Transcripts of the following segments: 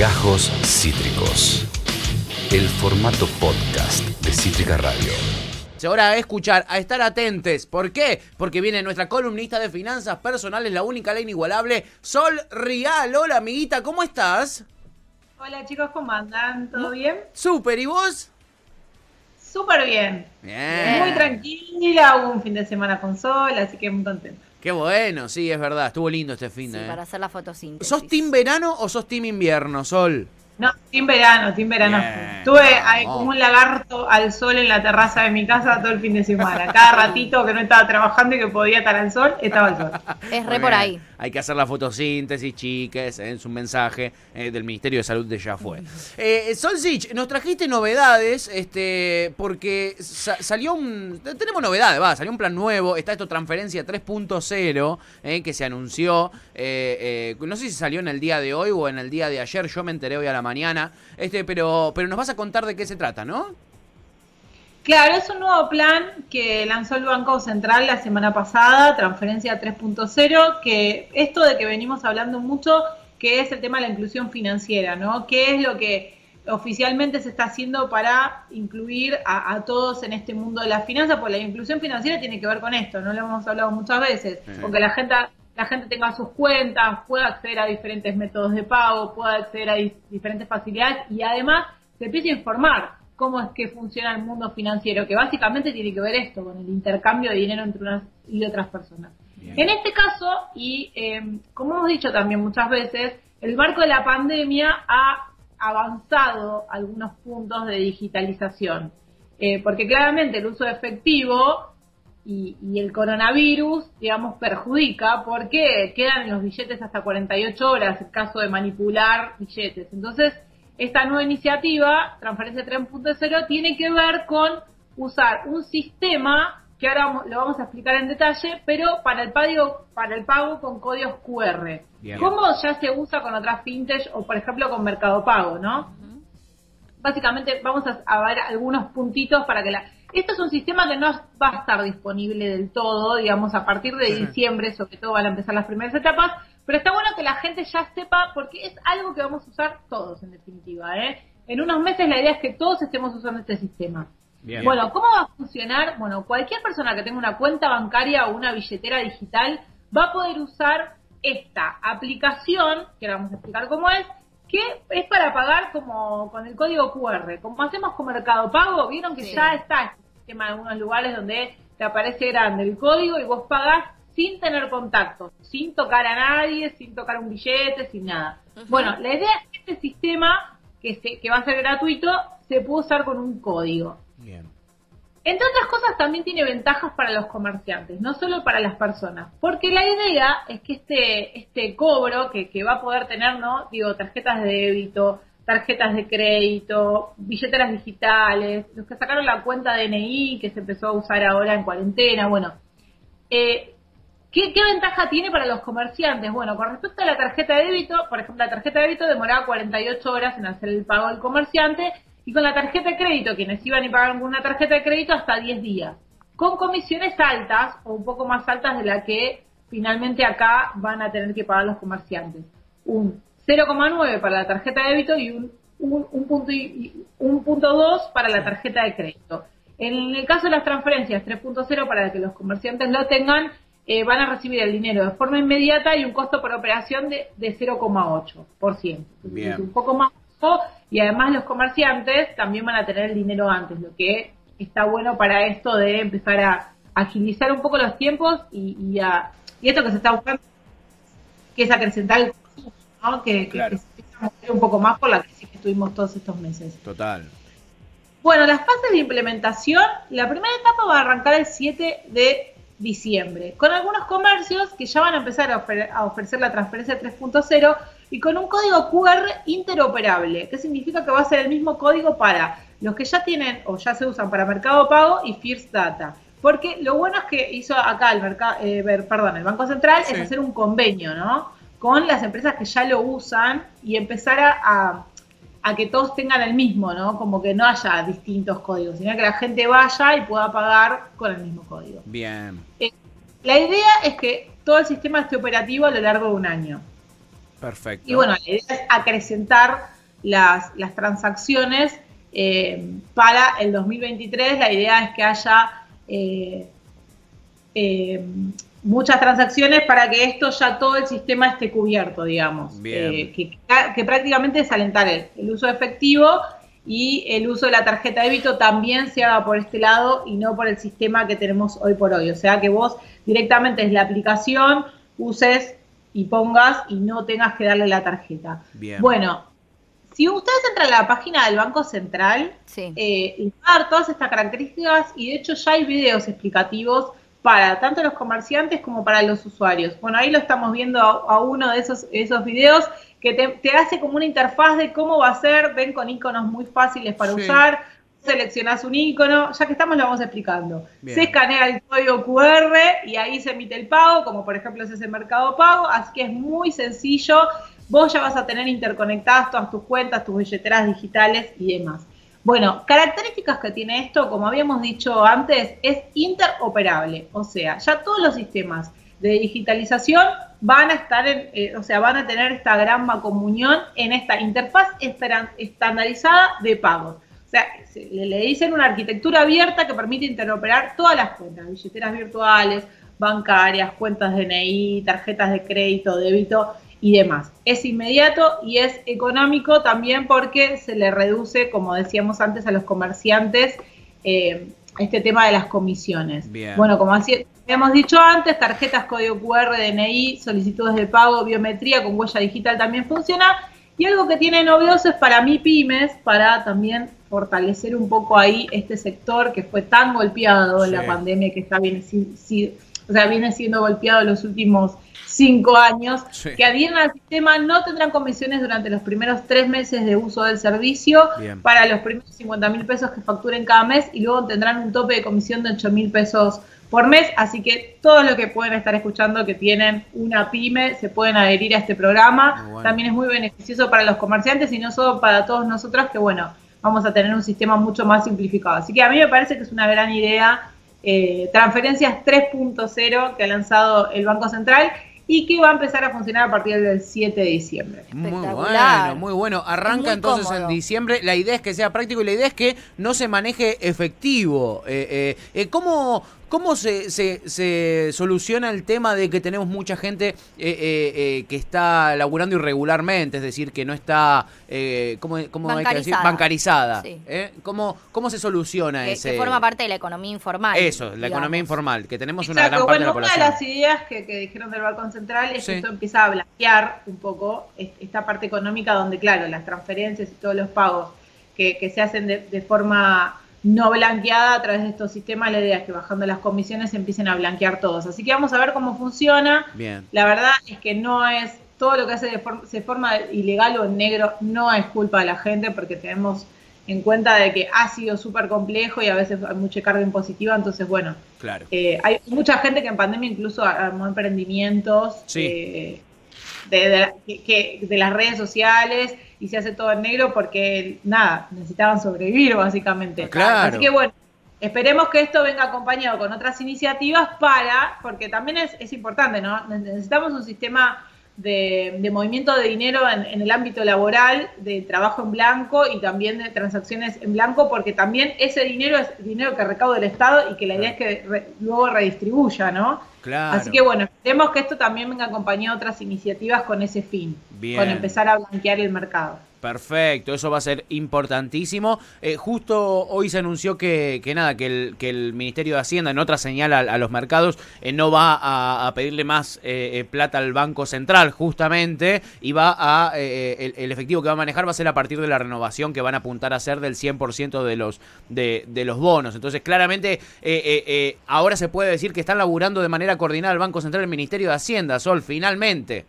Gajos Cítricos. El formato podcast de Cítrica Radio. Ahora a escuchar, a estar atentes. ¿Por qué? Porque viene nuestra columnista de finanzas personales, la única, la inigualable, Sol Rial. Hola, amiguita, ¿cómo estás? Hola chicos, ¿cómo andan? ¿Todo bien? Súper, ¿y vos? Súper bien. Bien. Muy tranquila, hubo un fin de semana con sol, así que muy contenta. Qué bueno, sí, es verdad. Estuvo lindo este fin Sí, de. para hacer la fotosíntesis. ¿Sos team verano o sos team invierno, Sol? No, sin verano, sin verano. Bien, Estuve ahí vamos. como un lagarto al sol en la terraza de mi casa todo el fin de semana. Cada ratito que no estaba trabajando y que podía estar al sol, estaba al sol. Es Muy re por bien. ahí. Hay que hacer la fotosíntesis, chiques, es un mensaje eh, del Ministerio de Salud de ya fue. Eh, Solcich, nos trajiste novedades, este, porque sa- salió un... Tenemos novedades, va, salió un plan nuevo, está esto Transferencia 3.0, eh, que se anunció, eh, eh, no sé si salió en el día de hoy o en el día de ayer, yo me enteré hoy a la mañana, este, pero, pero nos vas a contar de qué se trata, ¿no? Claro, es un nuevo plan que lanzó el Banco Central la semana pasada, transferencia 3.0, que esto de que venimos hablando mucho, que es el tema de la inclusión financiera, ¿no? ¿Qué es lo que oficialmente se está haciendo para incluir a, a todos en este mundo de las finanzas? Pues la inclusión financiera tiene que ver con esto, no lo hemos hablado muchas veces, porque la gente la gente tenga sus cuentas, pueda acceder a diferentes métodos de pago, pueda acceder a di- diferentes facilidades y además se empiece a informar cómo es que funciona el mundo financiero, que básicamente tiene que ver esto, con el intercambio de dinero entre unas y otras personas. En este caso, y eh, como hemos dicho también muchas veces, el marco de la pandemia ha avanzado algunos puntos de digitalización, Eh, porque claramente el uso de efectivo y, y el coronavirus, digamos, perjudica porque quedan en los billetes hasta 48 horas el caso de manipular billetes. Entonces, esta nueva iniciativa, Transferencia 3.0, tiene que ver con usar un sistema que ahora lo vamos a explicar en detalle, pero para el pago, para el pago con códigos QR. Bien. ¿Cómo ya se usa con otras fintech o, por ejemplo, con Mercado Pago, no? básicamente vamos a, a ver algunos puntitos para que la... Esto es un sistema que no va a estar disponible del todo, digamos, a partir de diciembre, sobre todo van a empezar las primeras etapas, pero está bueno que la gente ya sepa, porque es algo que vamos a usar todos, en definitiva, ¿eh? En unos meses la idea es que todos estemos usando este sistema. Bien. Bueno, ¿cómo va a funcionar? Bueno, cualquier persona que tenga una cuenta bancaria o una billetera digital va a poder usar esta aplicación, que ahora vamos a explicar cómo es, que es para pagar como con el código QR. Como hacemos con Mercado Pago, vieron que Sí. ya está este sistema en algunos lugares donde te aparece grande el código y vos pagás sin tener contacto, sin tocar a nadie, sin tocar un billete, sin nada. Bueno, la idea es que este sistema, que, se, que va a ser gratuito, se puede usar con un código. Bien. Entre otras cosas también tiene ventajas para los comerciantes, no solo para las personas, porque la idea es que este, este cobro que, que va a poder tener, ¿no? Digo, tarjetas de débito, tarjetas de crédito, billeteras digitales, los que sacaron la cuenta DNI que se empezó a usar ahora en cuarentena, bueno, eh, ¿Qué, ¿Qué ventaja tiene para los comerciantes? Bueno, con respecto a la tarjeta de débito, por ejemplo, la tarjeta de débito demoraba 48 horas en hacer el pago del comerciante y con la tarjeta de crédito, quienes iban y pagaban con una tarjeta de crédito, hasta 10 días. Con comisiones altas o un poco más altas de la que finalmente acá van a tener que pagar los comerciantes. Un 0,9 para la tarjeta de débito y un, un, un punto y- un punto 2 para la tarjeta de crédito. En el caso de las transferencias 3.0, para que los comerciantes lo tengan, eh, van a recibir el dinero de forma inmediata y un costo por operación de, de 0,8%. Bien. Es un poco más bajo y además los comerciantes también van a tener el dinero antes, lo que está bueno para esto de empezar a agilizar un poco los tiempos y, y, a- y esto que se está buscando, que es acrecentar el consumo, ¿no? que, que- Claro. que se empiece a mover un poco más por la crisis que tuvimos todos estos meses. Total. Bueno, las fases de implementación, la primera etapa va a arrancar el 7 de diciembre, con algunos comercios que ya van a empezar a, ofrecer la transferencia 3.0 y con un código QR interoperable, que significa que va a ser el mismo código para los que ya tienen o ya se usan para Mercado Pago y First Data. Porque lo bueno es que hizo acá el mercado, perdón, el Banco Central Sí. es hacer un convenio, ¿no? Con las empresas que ya lo usan y empezar a, a- a que todos tengan el mismo, ¿no? Como que no haya distintos códigos, sino que la gente vaya y pueda pagar con el mismo código. Bien. La idea es que todo el sistema esté operativo a lo largo de un año. Perfecto. Y bueno, la idea es acrecentar las, las transacciones eh, para el 2023. La idea es que haya eh, eh, muchas transacciones para que esto ya todo el sistema esté cubierto, digamos. Bien. que, que prácticamente es alentar el, el uso efectivo y el uso de la tarjeta de débito también se haga por este lado y no por el sistema que tenemos hoy por hoy. O sea, que vos directamente es la aplicación, uses y pongas y no tengas que darle la tarjeta. Bien. Bueno, si ustedes entran a la página del Banco Central, Sí. eh, les va a dar todas estas características y de hecho ya hay videos explicativos para tanto los comerciantes como para los usuarios. Bueno, ahí lo estamos viendo a, a uno de esos, esos videos que te, te hace como una interfaz de cómo va a ser, ven con iconos muy fáciles para Sí. usar, seleccionás un icono, ya que estamos lo vamos explicando. Bien. Se escanea el código QR y ahí se emite el pago, como por ejemplo es ese mercado pago, así que es muy sencillo. Vos ya vas a tener interconectadas todas tus cuentas, tus billeteras digitales y demás. Bueno, características que tiene esto, como habíamos dicho antes, es interoperable. O sea, ya todos los sistemas de digitalización van a estar en, eh, o sea, van a tener esta gran comunión en esta interfaz estandarizada de pagos. O sea, se- le, dicen una arquitectura abierta que permite interoperar todas las cuentas, billeteras virtuales, bancarias, cuentas DNI, tarjetas de crédito, débito y demás. Es inmediato y es económico también porque se le reduce, como decíamos antes, a los comerciantes eh, este tema de las comisiones. Bien. Bueno, como así- habíamos dicho antes, tarjetas, código QR, DNI, solicitudes de pago, biometría con huella digital también funciona. Y algo que tiene novedoso es para mí pymes, para también fortalecer un poco ahí este sector que fue tan golpeado en la pandemia, que está si- si- o sea, viene siendo golpeado los últimos cinco años, Sí. que adhieren al sistema no tendrán comisiones durante los primeros tres meses de uso del servicio Bien. para los primeros 50 mil pesos que facturen cada mes y luego tendrán un tope de comisión de 8 mil pesos por mes. Así que todos los que pueden estar escuchando que tienen una pyme se pueden adherir a este programa. Bueno. También es muy beneficioso para los comerciantes y no solo para todos nosotros que, bueno, vamos a tener un sistema mucho más simplificado. Así que a mí me parece que es una gran idea. Eh, transferencias 3.0 que ha lanzado el Banco Central y que va a empezar a funcionar a partir del 7 de diciembre. Muy bueno, muy bueno. Arranca Muy entonces cómodo. en diciembre. La idea es que sea práctico y la idea es que no se maneje efectivo. Eh, eh, eh, ¿Cómo, cómo se, se- se soluciona el tema de que tenemos mucha gente eh, eh, eh, que está laburando irregularmente? Es decir, que no está, eh, ¿cómo, cómo hay que decir? Bancarizada. Sí. ¿Eh? ¿Cómo, ¿Cómo se soluciona Que, ese...? que forma parte de la economía informal. Eso, la digamos. economía informal, que tenemos una gran parte bueno, de la una de población. las ideas que, que dijeron del Banco Central es Sí. que esto empieza a blanquear un poco es- esta parte económica donde, claro, las transferencias y todos los pagos que, que se hacen de, de forma no blanqueada a través de estos sistemas, la idea es que bajando las comisiones se empiecen a blanquear todos. Así que vamos a ver cómo funciona. Bien. La verdad es que no es todo lo que hace de for- se forma ilegal o en negro no es culpa de la gente porque tenemos en cuenta de que ha sido súper complejo y a veces hay mucha carga impositiva, entonces bueno, Claro. eh, hay mucha gente que en pandemia incluso armó emprendimientos Sí. eh, de, de- que- de las redes sociales y se hace todo en negro porque, nada, necesitaban sobrevivir básicamente. Claro. Así que bueno, esperemos que esto venga acompañado con otras iniciativas para, porque también es, es importante, ¿no? Necesitamos un sistema de, de movimiento de dinero en, en el ámbito laboral, de trabajo en blanco y también de transacciones en blanco, porque también ese dinero es dinero que recauda el Estado y que la idea es que re- luego redistribuya, ¿no? Claro. Así que bueno, esperemos que esto también venga acompañado de otras iniciativas con ese fin, Bien. con empezar a blanquear el mercado. Perfecto, eso va a ser importantísimo. Eh, justo hoy se anunció que, que nada, que el, que el Ministerio de Hacienda, en otra señal a, los mercados, eh, no va a, pedirle más eh, eh, plata al Banco Central, justamente, y va a eh, el, el efectivo que va a manejar va a ser a partir de la renovación que van a apuntar a hacer del 100% de los de, de los bonos. Entonces, claramente, ahora se puede decir que están laburando de manera coordinada el Banco Central y el Ministerio de Hacienda, Sol, finalmente.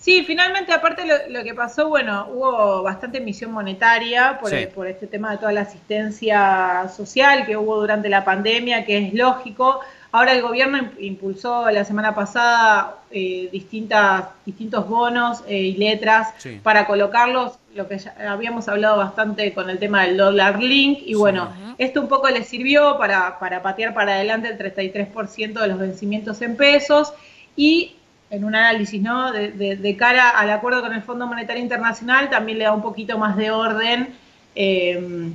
Sí, finalmente, aparte lo, lo que pasó, bueno, hubo bastante emisión monetaria por, Sí. por este tema de toda la asistencia social que hubo durante la pandemia, que es lógico. Ahora el gobierno imp- impulsó la semana pasada eh, distintas, distintos bonos eh, y letras Sí. para colocarlos, lo que ya habíamos hablado bastante con el tema del dólar link, y bueno, esto un poco le sirvió para, para patear para adelante el 33% de los vencimientos en pesos y en un análisis, ¿no? De, de- de cara al acuerdo con el Fondo Monetario Internacional, también le da un poquito más de orden, eh,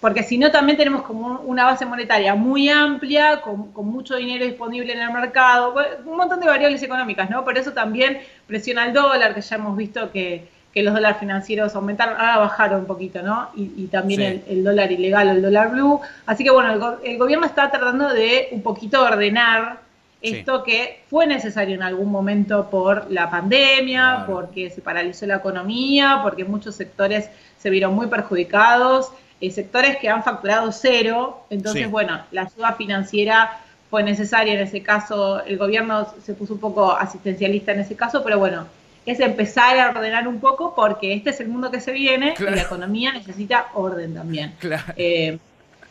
porque si no también tenemos como una base monetaria muy amplia, con, con mucho dinero disponible en el mercado, un montón de variables económicas, ¿no? Por eso también presiona el dólar, que ya hemos visto que, que los dólares financieros aumentaron, ahora bajaron un poquito, ¿no? Y, y también Sí. el, el dólar ilegal o el dólar blue. Así que bueno, el, el gobierno está tratando de un poquito ordenar Sí. esto que fue necesario en algún momento por la pandemia, Claro. porque se paralizó la economía, porque muchos sectores se vieron muy perjudicados, eh, sectores que han facturado cero, entonces Sí. bueno, la ayuda financiera fue necesaria en ese caso, el gobierno se puso un poco asistencialista en ese caso, pero bueno, es empezar a ordenar un poco porque este es el mundo que se viene Claro. y la economía necesita orden también. Claro. Eh,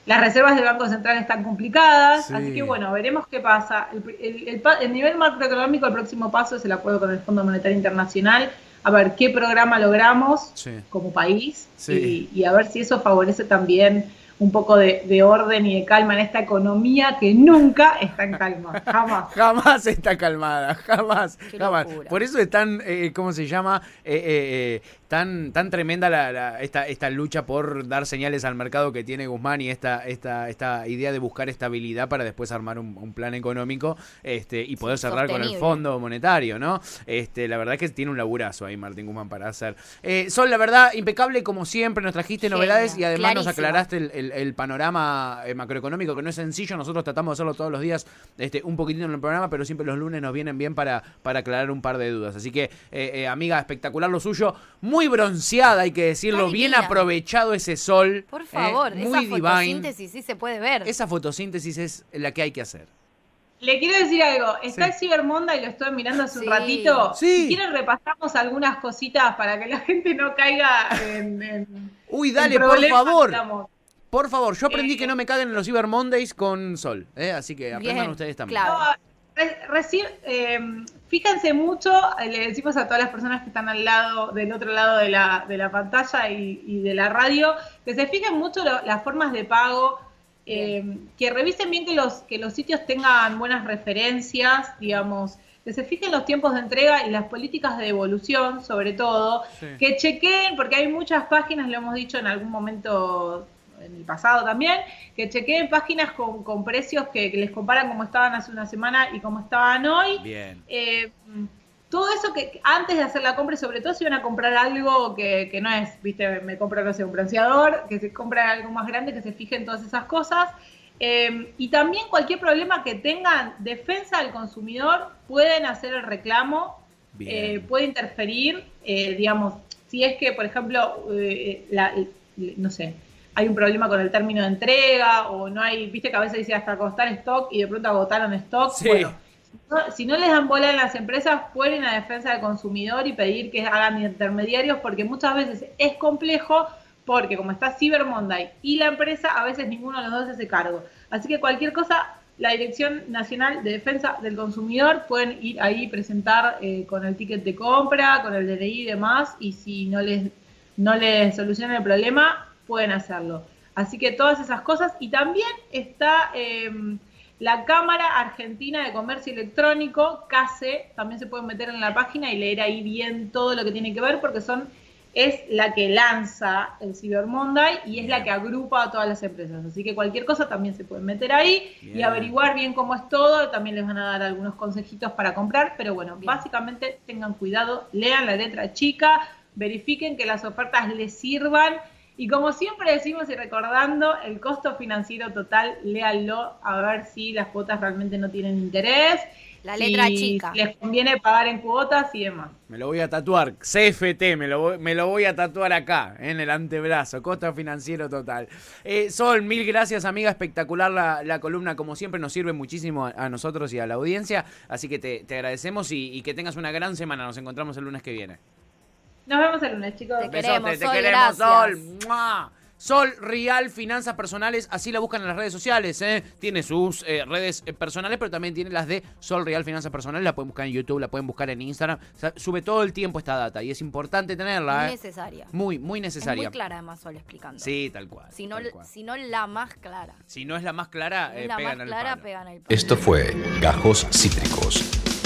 las reservas del Banco Central están complicadas, Sí. así que bueno, veremos qué pasa. El, el- el el nivel macroeconómico, el próximo paso es el acuerdo con el Fondo Monetario Internacional, a ver qué programa logramos Sí. como país Sí. y, y a ver si eso favorece también un poco de, de orden y de calma en esta economía que nunca está en calma, jamás. Jamás está calmada, jamás, jamás. Por eso es tan, eh, ¿cómo se llama? Eh, eh, eh, tan, tan tremenda la, la- esta, esta lucha por dar señales al mercado que tiene Guzmán y esta, esta, esta idea de buscar estabilidad para después armar un, un plan económico este, y poder cerrar con el. Fondo Monetario, ¿no? Este, la verdad es que tiene un laburazo ahí Martín Guzmán para hacer. Eh, Sol, la verdad, impecable como siempre, nos trajiste Genia, novedades y además nos aclaraste el, el- el panorama eh, macroeconómico, que no es sencillo. Nosotros tratamos de hacerlo todos los días, este, un poquitito en el programa, pero siempre los lunes nos vienen bien para, para aclarar un par de dudas. Así que, eh, eh, amiga, espectacular lo suyo. Muy bronceada, hay que decirlo. Ay, bien mira. aprovechado ese sol. Por eh, favor, muy esa divine. fotosíntesis sí se puede ver. Esa fotosíntesis es la que hay que hacer. Le quiero decir algo, está Sí. el Cyber Monday y lo estuve mirando hace Sí. un ratito. Sí. Si quieren repasamos algunas cositas para que la gente no caiga en, en- Uy, en dale, por favor. digamos. Por favor, yo aprendí Eh, que no me caguen en los Cyber Mondays con sol. eh, Así que aprendan Bien, ustedes también. claro. No, recién, eh, fíjense mucho, eh, le decimos a todas las personas que están al lado, del otro lado de la, de la pantalla y, y de la radio, que se fijen mucho lo- las formas de pago, eh, que revisen bien que los, que los sitios tengan buenas referencias, digamos, que se fijen los tiempos de entrega y las políticas de devolución, sobre todo, Sí. que chequeen, porque hay muchas páginas, lo hemos dicho en algún momento en el pasado también, que chequeen páginas con, con precios que, que les comparan como estaban hace una semana y como estaban hoy. Bien. Eh, todo eso que antes de hacer la compra, y sobre todo si van a comprar algo que, que no es, viste, me compro, no sé, un bronceador, que se compra algo más grande, que se fijen todas esas cosas. Eh, y también cualquier problema que tengan, defensa del consumidor, pueden hacer el reclamo, eh, puede interferir, eh, digamos, si es que, por ejemplo, la- no sé, hay un problema con el término de entrega o no hay, viste que a veces dice hasta agotar stock y de pronto agotaron stock. Sí. Bueno, no- si no les dan bola en las empresas, pueden a defensa del consumidor y pedir que hagan intermediarios porque muchas veces es complejo porque como está Cyber Monday y la empresa, a veces ninguno de los dos hace cargo. Así que cualquier cosa, la Dirección Nacional de Defensa del Consumidor pueden ir ahí y presentar eh, con el ticket de compra, con el DNI y demás, y si no les, no les soluciona el problema, pueden hacerlo. Así que todas esas cosas. Y también está eh, la Cámara Argentina de Comercio Electrónico, CASE, también se pueden meter en la página y leer ahí bien todo lo que tiene que ver, porque son es la que lanza el Cyber Monday y es la que agrupa a todas las empresas. Así que cualquier cosa también se pueden meter ahí y averiguar bien cómo es todo. También les van a dar algunos consejitos para comprar, pero bueno, Bien. básicamente tengan cuidado, lean la letra chica, verifiquen que las ofertas les sirvan. Y como siempre decimos y recordando, el costo financiero total, léanlo a ver si las cuotas realmente no tienen interés. La letra chica. les conviene pagar en cuotas y demás. Me lo voy a tatuar. CFT, me lo voy, me lo voy a tatuar acá, en el antebrazo. Costo financiero total. Eh, Sol, mil gracias, amiga. Espectacular la, la columna. Como siempre, nos sirve muchísimo a, a nosotros y a la audiencia. Así que te, te agradecemos y, y que tengas una gran semana. Nos encontramos el lunes que viene. Nos vemos el lunes, chicos. Te queremos, Besote, te Sol, queremos, gracias. Sol. ¡Mua! Sol Real Finanzas Personales, así la buscan en las redes sociales, ¿eh? Tiene sus eh, redes eh, personales, pero también tiene las de Sol Real Finanzas Personales, la pueden buscar en YouTube, la pueden buscar en Instagram, O sea, sube todo el tiempo esta data y es importante tenerla, Muy ¿eh? necesaria. Muy, muy Es necesaria. muy clara además Sol explicando. Sí, tal cual. Si no, cual. si no la más clara. Si no es la más clara, Si eh, es la pegan más al clara, palo. pegan el palo. Esto fue Gajos Cítricos.